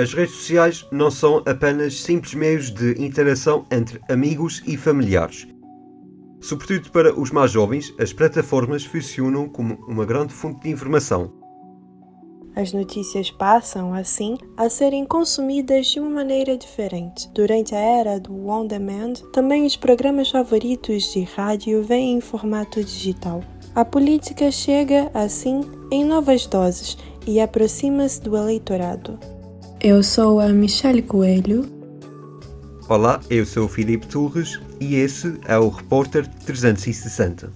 As redes sociais não são apenas simples meios de interação entre amigos e familiares. Sobretudo para os mais jovens, as plataformas funcionam como uma grande fonte de informação. As notícias passam, assim, a serem consumidas de uma maneira diferente. Durante a era do on demand, também os programas favoritos de rádio vêm em formato digital. A política chega, assim, em novas doses e aproxima-se do eleitorado. Eu sou a Michelle Coelho. Olá, eu sou o Filipe Torres e esse é o Repórter 360.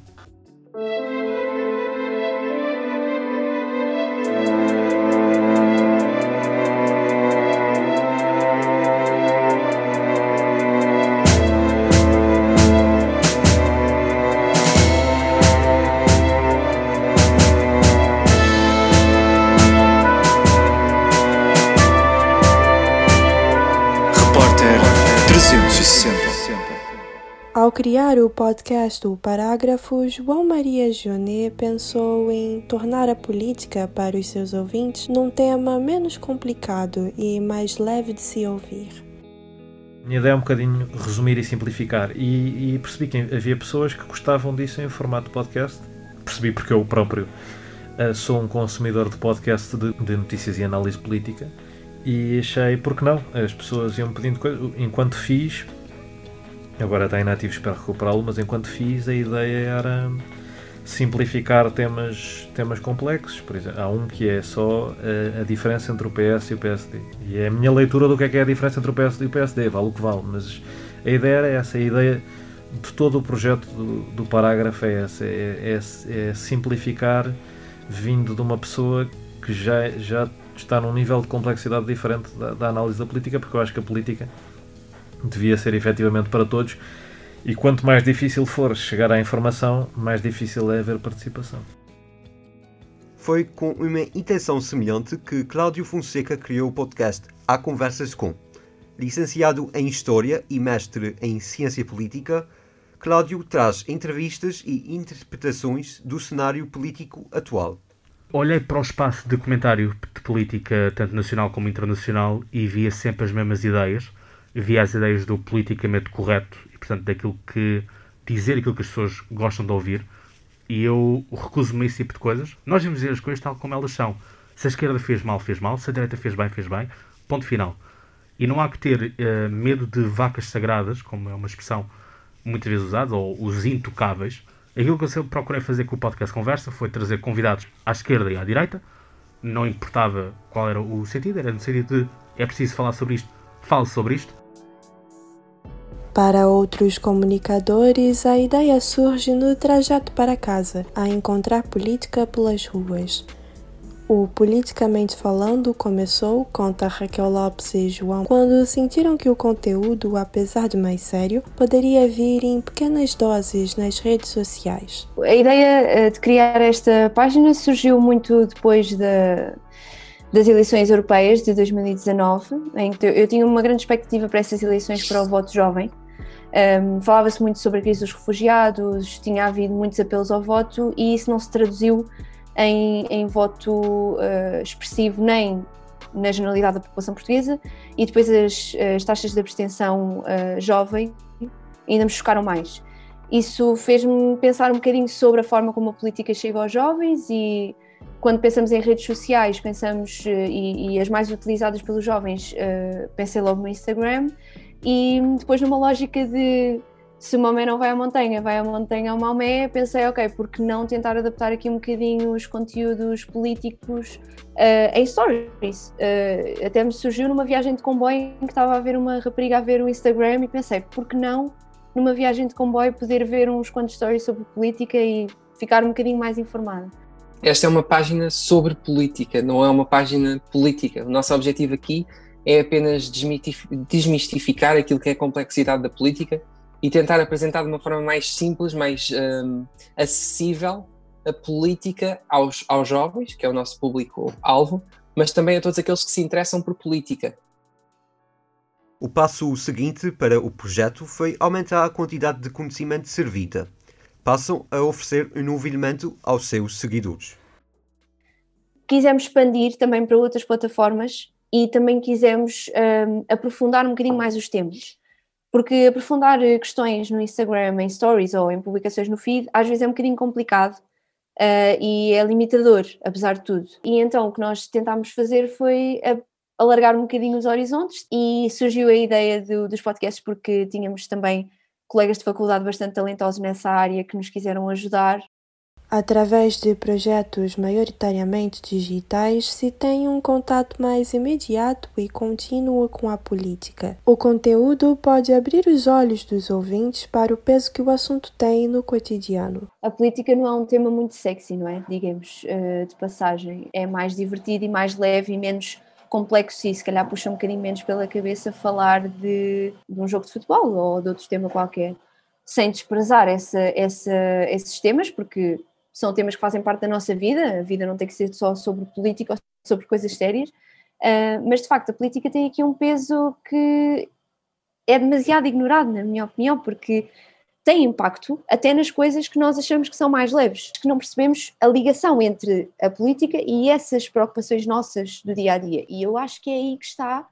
Criar o podcast O Parágrafo, João Maria Jonet pensou em tornar a política para os seus ouvintes num tema menos complicado e mais leve de se ouvir. Minha ideia é um bocadinho resumir e simplificar, e, e percebi que havia pessoas que gostavam disso em formato podcast. Percebi porque eu próprio uh, sou um consumidor de podcast de, de notícias e análise política e achei, porque não? As pessoas iam pedindo coisas. Enquanto fiz, Agora está inativo, espero recuperá-lo, mas enquanto fiz, a ideia era simplificar temas, temas complexos. Por exemplo, há um que é só a, a, diferença entre o PS e o PSD. E é a minha leitura do que é, que é a diferença entre o PSD e o PSD, vale o que vale. Mas a ideia era essa, a ideia de todo o projeto do, do parágrafo é essa, é, é, é, simplificar vindo de uma pessoa que já, já está num nível de complexidade diferente da, da análise da política, porque eu acho que a política devia ser efetivamente para todos. E quanto mais difícil for chegar à informação, mais difícil é haver participação. Foi com uma intenção semelhante que Cláudio Fonseca criou o podcast Há Conversas com. Licenciado em História e mestre em Ciência Política, Cláudio traz entrevistas e interpretações do cenário político atual. Olhei para o espaço de comentário de política, tanto nacional como internacional, e via sempre as mesmas ideias via as ideias do politicamente correto e, portanto, daquilo que dizer aquilo que as pessoas gostam de ouvir. E eu recuso-me a esse tipo de coisas. Nós devemos dizer as coisas tal como elas são. Se a esquerda fez mal, fez mal. Se a direita fez bem, fez bem. Ponto final. E não há que ter uh, medo de vacas sagradas, como é uma expressão muitas vezes usada, ou os intocáveis. Aquilo que eu procurei fazer com o podcast Conversa foi trazer convidados à esquerda e à direita. Não importava qual era o sentido, era no sentido de é preciso falar sobre isto, fale sobre isto. Para outros comunicadores, a ideia surge no trajeto para casa, a encontrar política pelas ruas. O Politicamente Falando começou, conta Raquel Lopes e João, quando sentiram que o conteúdo, apesar de mais sério, poderia vir em pequenas doses nas redes sociais. A ideia eh, de criar esta página surgiu muito depois da, das eleições europeias de 2019, em que eu tinha uma grande expectativa para essas eleições para o voto jovem. Um, Falava-se muito sobre a crise dos refugiados, tinha havido muitos apelos ao voto e isso não se traduziu em, em voto uh, expressivo nem na generalidade da população portuguesa e depois as, as taxas de abstenção uh, jovem ainda me chocaram mais. Isso fez-me pensar um bocadinho sobre a forma como a política chega aos jovens e quando pensamos em redes sociais, pensamos, uh, e, e, as mais utilizadas pelos jovens, uh, pensei logo no Instagram e depois, numa lógica de se o Maomé não vai à montanha, vai à montanha ao Maomé, pensei, ok, porque não tentar adaptar aqui um bocadinho os conteúdos políticos uh, em stories? Uh, até me surgiu numa viagem de comboio em que estava a ver uma rapariga a ver o Instagram e pensei, por que não numa viagem de comboio poder ver uns quantos stories sobre política e ficar um bocadinho mais informada? Esta é uma página sobre política, não é uma página política. O nosso objetivo aqui é apenas desmistificar aquilo que é a complexidade da política e tentar apresentar de uma forma mais simples, mais um, acessível a política aos, aos jovens, que é o nosso público-alvo, mas também a todos aqueles que se interessam por política. O passo seguinte para o projeto foi aumentar a quantidade de conhecimento servida. Passam a oferecer um novo elemento aos seus seguidores. Quisemos expandir também para outras plataformas e também quisemos um, aprofundar um bocadinho mais os temas. Porque aprofundar questões no Instagram, em stories ou em publicações no feed, às vezes é um bocadinho complicado uh, e é limitador, apesar de tudo. E então o que nós tentámos fazer foi alargar um bocadinho os horizontes e surgiu a ideia do, dos podcasts porque tínhamos também colegas de faculdade bastante talentosos nessa área que nos quiseram ajudar Através de projetos maioritariamente digitais, se tem um contato mais imediato e contínuo com a política. O conteúdo pode abrir os olhos dos ouvintes para o peso que o assunto tem no cotidiano. A política não é um tema muito sexy, não é? Digamos, eh, de passagem. É mais divertido e mais leve e menos complexo e se calhar puxa um bocadinho menos pela cabeça falar de, de um jogo de futebol ou de outro tema qualquer. Sem desprezar essa, essa, esses temas, porque são temas que fazem parte da nossa vida, a vida não tem que ser só sobre política ou sobre coisas sérias, uh, mas de facto a política tem aqui um peso que é demasiado ignorado, na minha opinião, porque tem impacto até nas coisas que nós achamos que são mais leves, que não percebemos a ligação entre a política e essas preocupações nossas do dia a dia. E eu acho que é aí que está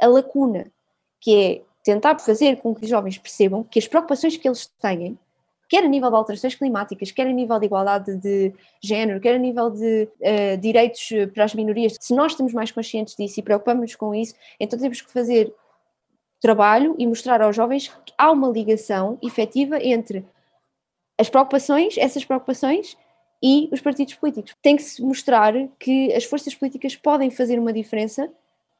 a lacuna, que é tentar fazer com que os jovens percebam que as preocupações que eles têm quer a nível de alterações climáticas, quer a nível de igualdade de género, quer a nível de uh, direitos eh, para as minorias, se nós estamos mais conscientes disso e preocupamos-nos com isso, então temos que fazer trabalho e mostrar aos jovens que há uma ligação efetiva entre as preocupações, essas preocupações e os partidos políticos. Tem que se mostrar que as forças políticas podem fazer uma diferença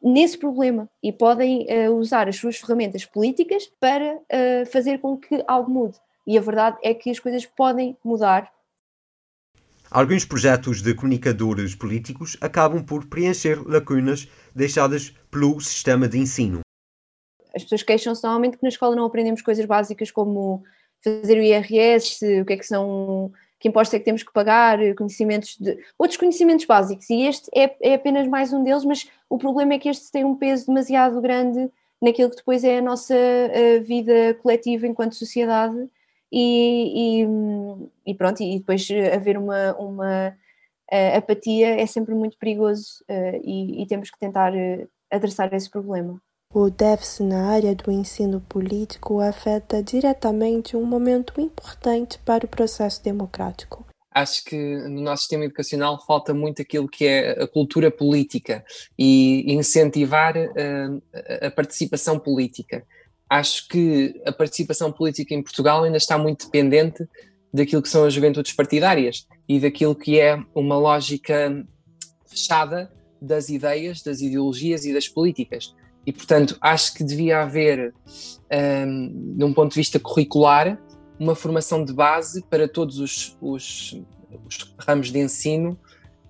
nesse problema e podem uh, usar as suas ferramentas políticas para uh, fazer com que algo mude e a verdade é que as coisas podem mudar. Alguns projetos de comunicadores políticos acabam por preencher lacunas deixadas pelo sistema de ensino. As pessoas queixam-se normalmente que na escola não aprendemos coisas básicas como fazer o IRS, o que é que são, que impostos é que temos que pagar, conhecimentos de outros conhecimentos básicos. E este é, é apenas mais um deles, mas o problema é que este tem um peso demasiado grande naquilo que depois é a nossa a vida coletiva enquanto sociedade e, e, e pronto, e depois haver uma, uma uh, apatia é sempre muito perigoso uh, e, e, temos que tentar uh, adressar esse problema. O déficit na área do ensino político afeta diretamente um momento importante para o processo democrático. Acho que no nosso sistema educacional falta muito aquilo que é a cultura política e incentivar a participação política acho que a participação política em Portugal ainda está muito dependente daquilo que são as juventudes partidárias e daquilo que é uma lógica fechada das ideias, das ideologias e das políticas. E, portanto, acho que devia haver, um, de um ponto de vista curricular, uma formação de base para todos os, os, os ramos de ensino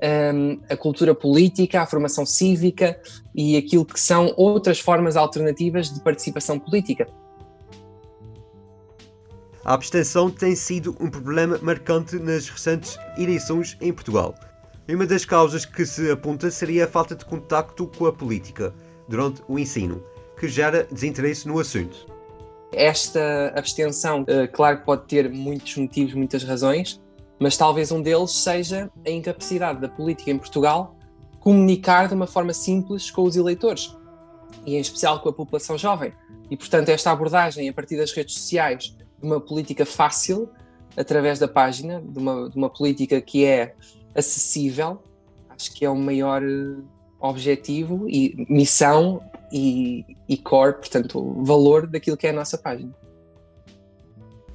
um, a cultura política, a formação cívica e aquilo que são outras formas alternativas de participação política. A abstenção tem sido um problema marcante nas recentes eleições em Portugal. E uma das causas que se aponta seria a falta de contacto com a política durante o ensino, que gera desinteresse no assunto. Esta abstenção, eh, claro que pode ter muitos motivos, muitas razões, mas talvez um deles seja a incapacidade da política em Portugal comunicar de uma forma simples com os eleitores e em especial com a população jovem. E portanto, esta abordagem a partir das redes sociais de uma política fácil, através da página, de uma, de uma política que é acessível, acho que é o maior eh, objetivo e missão e, e core, portanto, valor daquilo que é a nossa página.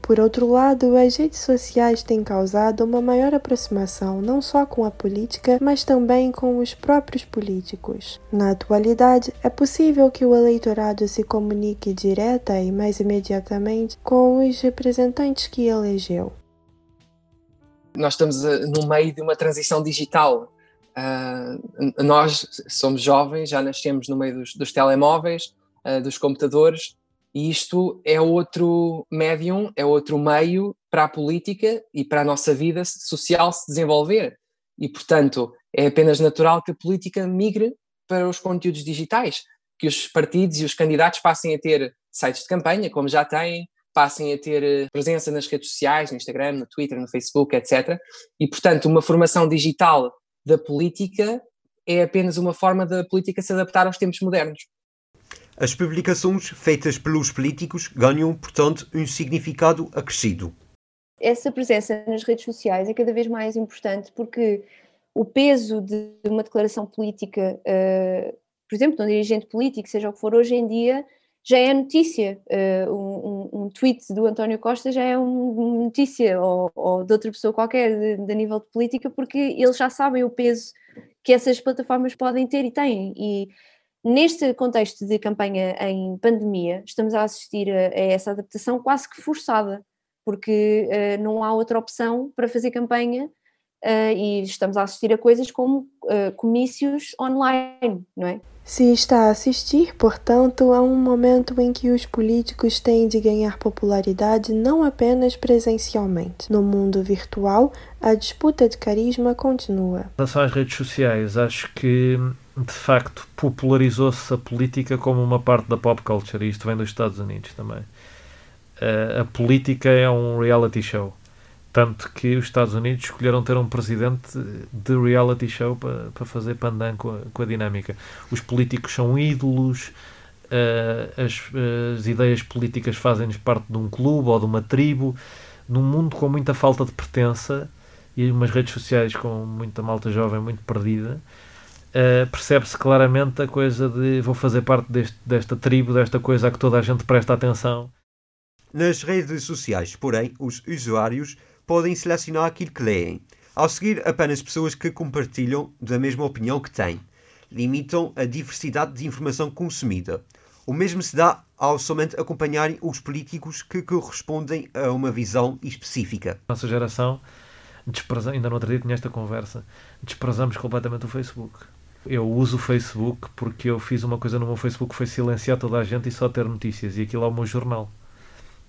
Por outro lado, as redes sociais têm causado uma maior aproximação não só com a política, mas também com os próprios políticos. Na atualidade, é possível que o eleitorado se comunique direta e mais imediatamente com os representantes que elegeu. Nós estamos eh, no meio de uma transição digital. Uh, nós somos jovens, já nascemos no meio dos, dos telemóveis, uh, dos computadores, e isto é outro médium, é outro meio para a política e para a nossa vida social se desenvolver. E, portanto, é apenas natural que a política migre para os conteúdos digitais, que os partidos e os candidatos passem a ter sites de campanha, como já têm, passem a ter eh, presença nas redes sociais, no Instagram, no Twitter, no Facebook, etc. E, portanto, uma formação digital da política é apenas uma forma da política se adaptar aos tempos modernos. As publicações feitas pelos políticos ganham, portanto, um significado acrescido. Essa presença nas redes sociais é cada vez mais importante porque o peso de uma declaração política, uh, por exemplo, de um dirigente político, seja o que for, hoje em dia já é notícia. Uh, um, um, tweet do António Costa já é uma notícia, ou, ou, de outra pessoa qualquer, de, de, nível de política, porque eles já sabem o peso que essas plataformas podem ter e têm. E neste contexto de campanha em pandemia, estamos a assistir a, a essa adaptação quase que forçada, porque uh, não há outra opção para fazer campanha uh, e estamos a assistir a coisas como uh, comícios online, não é? Se está a assistir, portanto, a um momento em que os políticos têm de ganhar popularidade não apenas presencialmente. No mundo virtual, a disputa de carisma continua. Em relação às redes sociais, acho que de facto popularizou-se a política como uma parte da pop culture, e isto vem dos Estados Unidos também. Uh, a política é um reality show. Tanto que os Estados Unidos escolheram ter um presidente de reality show para, fazer pandan com a, com a dinâmica. Os políticos são ídolos, uh, as, as, ideias políticas fazem-nos parte de um clube ou de uma tribo. Num mundo com muita falta de pertença e umas redes sociais com muita malta jovem muito perdida, uh, percebe-se claramente a coisa de vou fazer parte deste, desta tribo, desta coisa a que toda a gente presta atenção. Nas redes sociais, porém, os usuários podem selecionar aquilo que leem. Ao seguir apenas pessoas que compartilham da mesma opinião que têm, limitam a diversidade de informação consumida. O mesmo se dá ao somente acompanharem os políticos que correspondem a uma visão específica. Nossa geração, ainda no outro dia tinha esta conversa, desprezamos completamente o Facebook. Eu uso o Facebook porque eu fiz uma coisa no meu Facebook que foi silenciar toda a gente e só ter notícias. E aquilo é o meu jornal.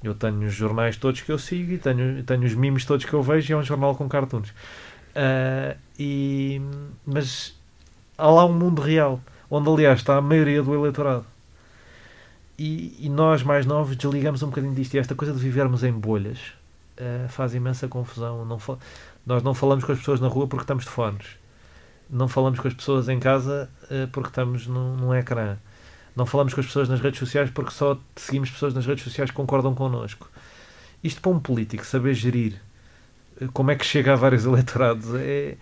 Eu tenho os jornais todos que eu sigo e tenho, tenho os memes todos que eu vejo e é um jornal com cartoons. Uh, e, mas há lá um mundo real, onde aliás está a maioria do eleitorado. E, e nós, mais novos, desligamos um bocadinho disto. E esta coisa de vivermos em bolhas uh, faz imensa confusão. Não nós não falamos com as pessoas na rua porque estamos de fones. Não falamos com as pessoas em casa uh, porque estamos num, num ecrã não falamos com as pessoas nas redes sociais porque só seguimos pessoas nas redes sociais que concordam connosco. Isto para um político saber gerir eh, como é que chega a vários eleitorados é.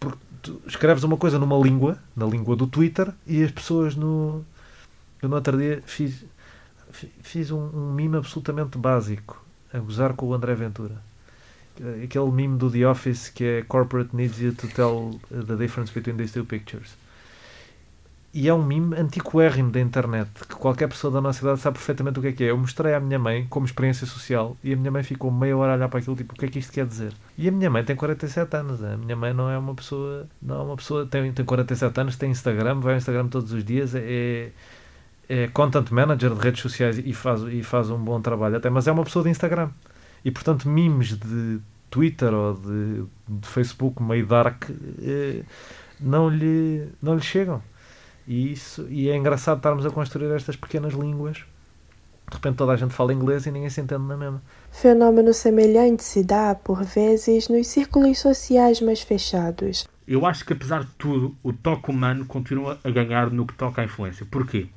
Porque tu escreves uma coisa numa língua, na língua do Twitter, e as pessoas no. Eu no outro dia fiz, fiz um, um absolutamente básico a gozar com o André Ventura. Aquele mime do The Office que é Corporate needs you to tell the difference between these two pictures e é um mime antiquérrimo da internet, que qualquer pessoa da nossa idade sabe perfeitamente o que é que é. Eu mostrei à minha mãe como experiência social e a minha mãe ficou meia hora a olhar para aquilo, tipo, o que é que isto quer dizer? E a minha mãe tem 47 anos, a minha mãe não é uma pessoa, não é uma pessoa, tem, tem 47 anos, tem Instagram, vai ao Instagram todos os dias, é, é content manager de redes sociais e faz, e faz um bom trabalho até, mas é uma pessoa de Instagram. E portanto, memes de Twitter ou de, de Facebook meio dark eh, não, lhe, não lhe chegam. E, isso, e é engraçado estarmos a construir estas pequenas línguas. De repente toda a gente fala inglês e ninguém se entende na mesma. Fenômeno semelhante se dá, por vezes, nos círculos sociais mais fechados. Eu acho que, apesar de tudo, o toque humano continua a ganhar no que toca à influência. Porquê?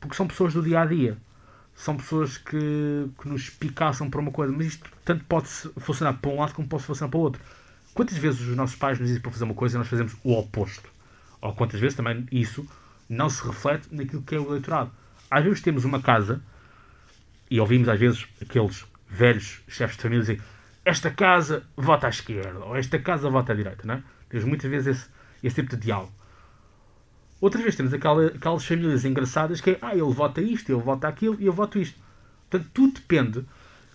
Porque são pessoas do dia a dia. São pessoas que, que nos picaçam para uma coisa. Mas isto tanto pode funcionar para um lado como pode funcionar para o outro. Quantas vezes os nossos pais nos dizem para fazer uma coisa e nós fazemos o oposto? ou quantas vezes também isso não se reflete naquilo que é o eleitorado. Às vezes temos uma casa e ouvimos às vezes aqueles velhos chefes de família dizer esta casa vota à esquerda ou esta casa vota à direita, não é? Temos muitas vezes esse, esse tipo de diálogo. Outras vezes temos aquela, aquelas famílias engraçadas que é, ah, ele vota isto, ele vota aquilo e eu voto isto. Portanto, tudo depende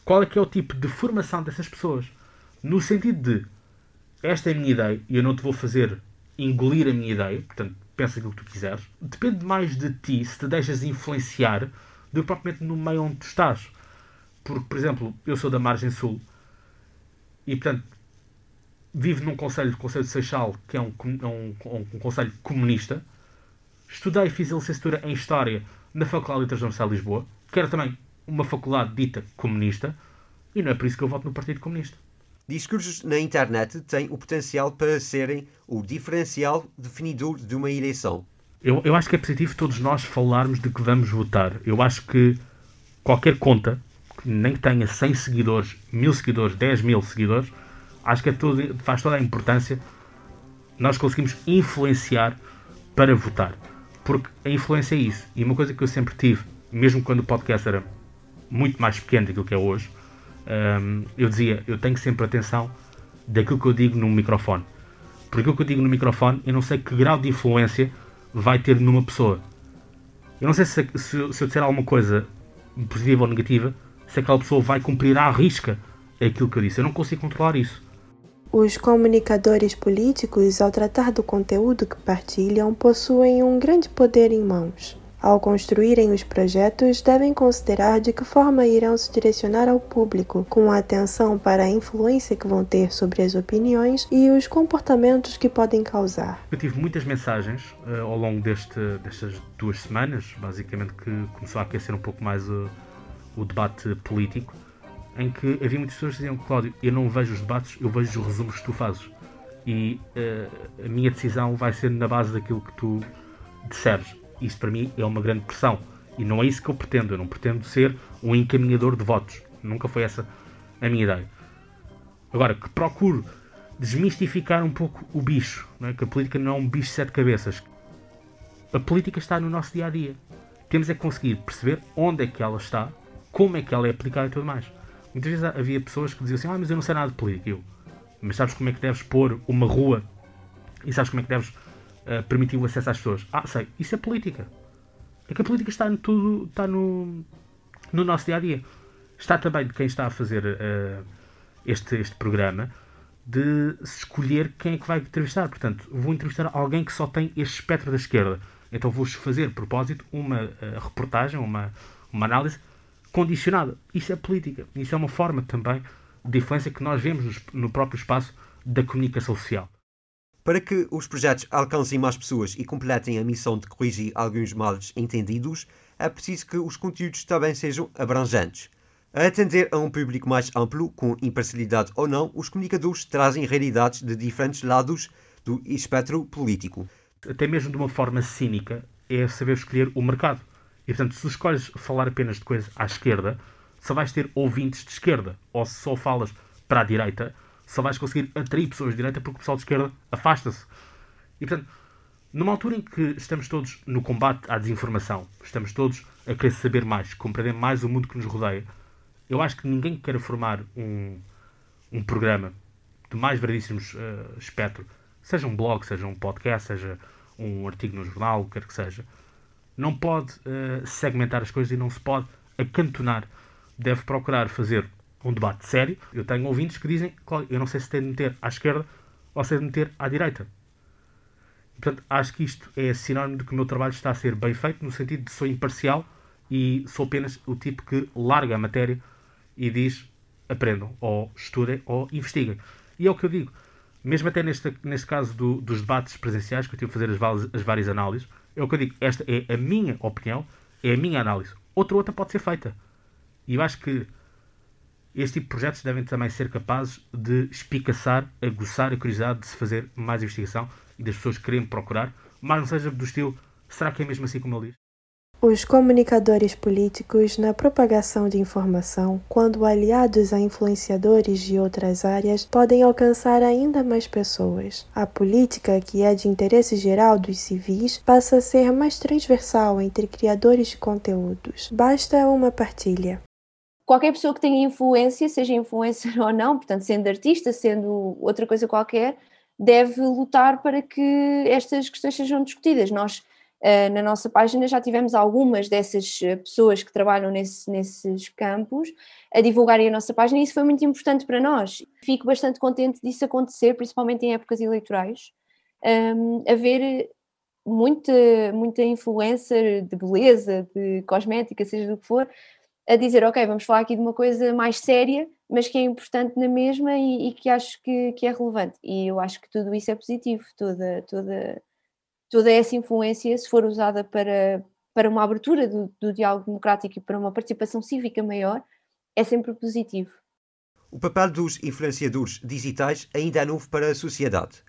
qual é que é o tipo de formação dessas pessoas. No sentido de, esta é a minha ideia e eu não te vou fazer engolir a minha ideia, portanto, pensa aquilo que tu quiseres. Depende mais de ti se te deixas influenciar do que propriamente no meio onde tu estás. Porque, por exemplo, eu sou da margem sul e, portanto, vivo num conselho, o Conselho de Seixal, que é um, é um, um, um conselho comunista. Estudei e fiz a licenciatura em História na Faculdade de Letras da Universidade de Lisboa, que era também uma faculdade dita comunista, e não é por isso que eu voto no Partido Comunista. Discursos na internet têm o potencial para serem o diferencial definidor de uma eleição. Eu, eu acho que é positivo todos nós falarmos de que vamos votar. Eu acho que qualquer conta, nem que tenha 100 seguidores, 1000 seguidores, 10 mil seguidores, acho que é todo, faz toda a importância nós conseguimos influenciar para votar. Porque a influência é isso. E uma coisa que eu sempre tive, mesmo quando o podcast era muito mais pequeno daquilo que é hoje, um, eu dizia, eu tenho sempre atenção daquilo que eu digo no microfone. Porque aquilo que eu digo no microfone, eu não sei que grau de influência vai ter numa pessoa. Eu não sei se, se, se eu disser alguma coisa positiva ou negativa, se aquela pessoa vai cumprir à risca aquilo que eu disse. Eu não consigo controlar isso. Os comunicadores políticos, ao tratar do conteúdo que partilham, possuem um grande poder em mãos. Ao construírem os projetos, devem considerar de que forma irão se direcionar ao público, com atenção para a influência que vão ter sobre as opiniões e os comportamentos que podem causar. Eu tive muitas mensagens uh, ao longo deste, destas duas semanas, basicamente, que começou a aquecer um pouco mais o, o debate político, em que havia muitas pessoas que diziam: Cláudio, eu não vejo os debates, eu vejo os resumos que tu fazes. E uh, a minha decisão vai ser na base daquilo que tu disseres isso para mim é uma grande pressão. E não é isso que eu pretendo. Eu não pretendo ser um encaminhador de votos. Nunca foi essa a minha ideia. Agora, que procuro desmistificar um pouco o bicho, é? que a política não é um bicho de sete cabeças. A política está no nosso dia a dia. Temos é que conseguir perceber onde é que ela está, como é que ela é aplicada e tudo mais. Muitas vezes havia pessoas que diziam assim: Ah, mas eu não sei nada de política. Eu, mas sabes como é que deves pôr uma rua e sabes como é que deves uh, permitir o acesso às pessoas. Ah, sei, isso é política. É que a política está, no tudo, está no, no nosso dia a dia. Está também de quem está a fazer uh, este, este programa de escolher quem é que vai entrevistar. Portanto, vou entrevistar alguém que só tem este espectro da esquerda. Então vou fazer, de propósito, uma uh, reportagem, uma, uma análise condicionada. Isso é política. Isso é uma forma também de influência que nós vemos no próprio espaço da comunicação social. Para que os projetos alcancem mais pessoas e completem a missão de corrigir alguns males entendidos, é preciso que os conteúdos também sejam abrangentes. A atender a um público mais amplo, com imparcialidade ou não, os comunicadores trazem realidades de diferentes lados do espectro político. Até mesmo de uma forma cínica, é saber escolher o mercado. E portanto, se escolhes falar apenas de coisas à esquerda, só vais ter ouvintes de esquerda. Ou se só falas para a direita, só vais conseguir atrair pessoas de direita porque o pessoal de esquerda afasta-se. E portanto, numa altura em que estamos todos no combate à desinformação, estamos todos a querer saber mais, compreender mais o mundo que nos rodeia, eu acho que ninguém quer formar um, um programa de mais variedíssimos uh, espectro, seja um blog, seja um podcast, seja um artigo no jornal, o que quer que seja, não pode uh, segmentar as coisas e não se pode acantonar. Deve procurar fazer um debate sério. Eu tenho ouvintes que dizem, eu não sei se tem de meter à esquerda ou se tem de meter à direita. portanto, acho que isto é sinónimo de que o meu trabalho está a ser bem feito, no sentido de sou imparcial e sou apenas o tipo que larga a matéria e diz aprendam, ou estudem, ou investiguem. E é o que eu digo. Mesmo até neste, neste caso do, dos debates presenciais, que eu tive a fazer as, as várias análises, é o que eu digo. Esta é a minha opinião, é a minha análise. Outra outra pode ser feita. E eu acho que este tipo de projetos devem também ser capazes de espicaçar, aguçar a curiosidade de se fazer mais investigação e das pessoas querem procurar, mas não seja do estilo, será que é mesmo assim como ele diz? Os comunicadores políticos, na propagação de informação, quando aliados a influenciadores de outras áreas, podem alcançar ainda mais pessoas. A política, que é de interesse geral dos civis, passa a ser mais transversal entre criadores de conteúdos. Basta uma partilha qualquer pessoa que tenha influência, seja influencer ou não, portanto, sendo artista, sendo outra coisa qualquer, deve lutar para que estas questões sejam discutidas. Nós, na nossa página, já tivemos algumas dessas eh, pessoas que trabalham nesse, nesses campos a divulgarem a nossa página e isso foi muito importante para nós. Fico bastante contente disso acontecer, principalmente em épocas eleitorais, um, haver muita, muita influencer de beleza, de cosmética, seja do que for, a dizer, ok, vamos falar aqui de uma coisa mais séria, mas que é importante na mesma e, e, que acho que, que é relevante. E eu acho que tudo isso é positivo, toda, toda, toda essa influência, se for usada para, para uma abertura do, do diálogo democrático e para uma participação cívica maior, é sempre positivo. O papel dos influenciadores digitais ainda é novo para a sociedade.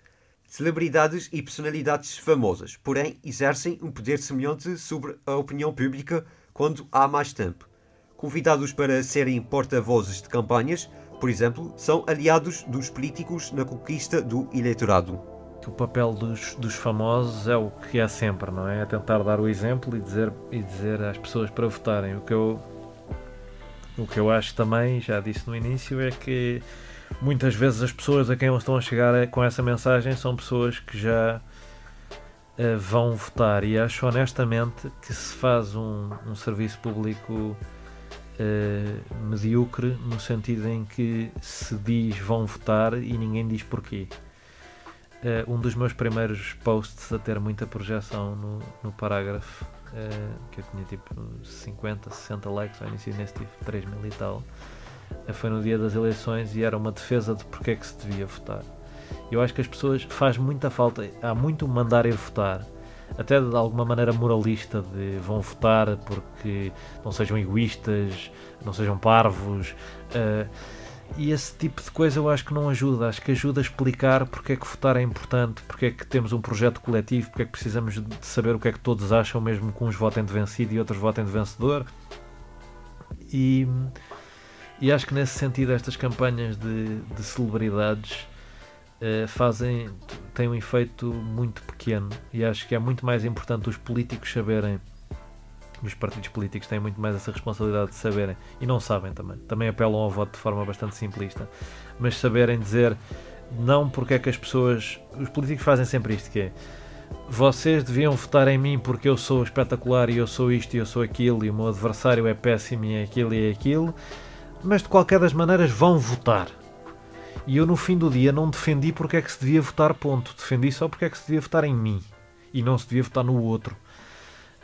Celebridades e personalidades famosas, porém, exercem um poder semelhante sobre a opinião pública quando há mais tempo. Convidados para serem porta-vozes de campanhas, por exemplo, são aliados dos políticos na conquista do eleitorado. O papel dos, dos famosos é o que é sempre, não é? É tentar dar o exemplo e dizer, e dizer às pessoas para votarem. O que eu o que eu acho também, já disse no início, é que muitas vezes as pessoas a quem estão a chegar com essa mensagem são pessoas que já uh, vão votar. E acho honestamente que se faz um, um serviço público uh, medíocre no sentido em que se diz vão votar e ninguém diz porquê. Uh, um dos meus primeiros posts a ter muita projeção no, no parágrafo uh, que eu tinha tipo 50, 60 likes ao início nesse tive 3 mil e tal. Uh, foi no dia das eleições e era uma defesa de porque é que se devia votar. Eu acho que as pessoas faz muita falta, há muito mandar ir votar, até de alguma maneira moralista de vão votar porque não sejam egoístas, não sejam parvos. Uh, e esse tipo de coisa eu acho que não ajuda. Acho que ajuda a explicar porque é que votar é importante, porque é que temos um projeto coletivo, porque é que precisamos de saber o que é que todos acham, mesmo que uns votem de vencido e outros votem de vencedor. E, e acho que nesse sentido estas campanhas de, de celebridades uh, fazem têm um efeito muito pequeno e acho que é muito mais importante os políticos saberem os partidos políticos têm muito mais essa responsabilidade de saberem, e não sabem também, também apelam ao voto de forma bastante simplista, mas saberem dizer não porque é que as pessoas. Os políticos fazem sempre isto: que é vocês deviam votar em mim porque eu sou espetacular e eu sou isto e eu sou aquilo, e o meu adversário é péssimo e é aquilo e é aquilo, mas de qualquer das maneiras vão votar. E eu no fim do dia não defendi porque é que se devia votar, ponto. Defendi só porque é que se devia votar em mim e não se devia votar no outro.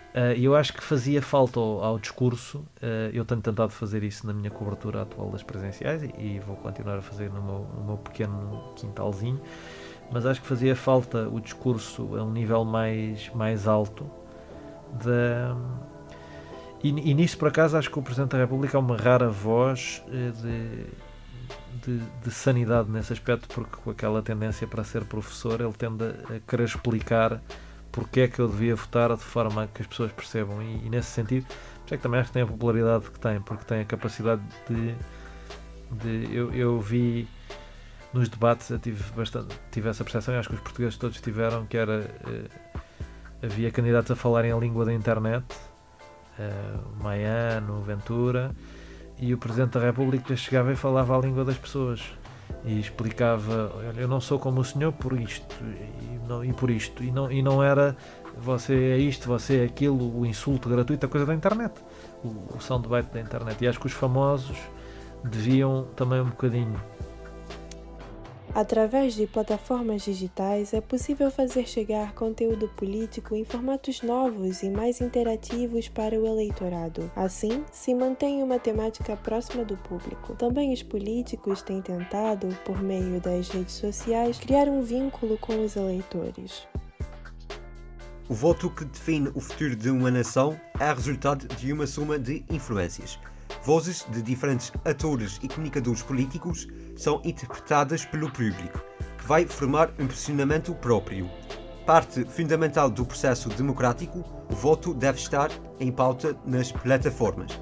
Uh, eu acho que fazia falta ao, ao discurso, uh, eu tenho tentado fazer isso na minha cobertura atual das presenciais e, e vou continuar a fazer no meu, no meu, pequeno quintalzinho, mas acho que fazia falta o discurso a um nível mais, mais alto. E, e nisso, por acaso, acho que o Presidente da República é uma rara voz uh, de, de, de, sanidade nesse aspecto, porque com aquela tendência para ser professor, ele tende a querer explicar porque é que eu devia votar de forma que as pessoas percebam. E, e nesse sentido, é que também acho que tem a popularidade que tem, porque tem a capacidade de. de eu, eu vi nos debates, eu tive, bastante, tive essa percepção, e acho que os portugueses todos tiveram, que era. Uh, havia candidatos a falarem a língua da internet, uh, Maiano, Ventura, e o Presidente da República chegava e falava a língua das pessoas e explicava: Olha, eu não sou como o senhor por isto e, não, e por isto. E não, e não era você é isto, você é aquilo, o insulto gratuito, a coisa da internet, o, o soundbite da internet. E acho que os famosos deviam também um bocadinho Através de plataformas digitais é possível fazer chegar conteúdo político em formatos novos e mais interativos para o eleitorado. Assim, se mantém uma temática próxima do público. Também os políticos têm tentado, por meio das redes sociais, criar um vínculo com os eleitores. O voto que define o futuro de uma nação é resultado de uma soma de influências. Vozes de diferentes atores e comunicadores políticos são interpretadas pelo público, que vai formar um posicionamento próprio. Parte fundamental do processo democrático, o voto deve estar em pauta nas plataformas.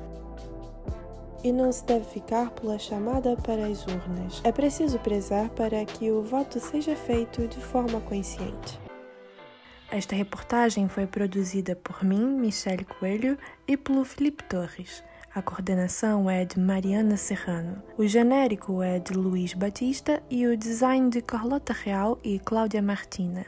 E não se deve ficar pela chamada para as urnas. É preciso prezar para que o voto seja feito de forma consciente. Esta reportagem foi produzida por mim, Michelle Coelho, e pelo Felipe Torres. A coordenação é de Mariana Serrano. O genérico é de Luiz Batista e o design de Carlota Real e Cláudia Martina.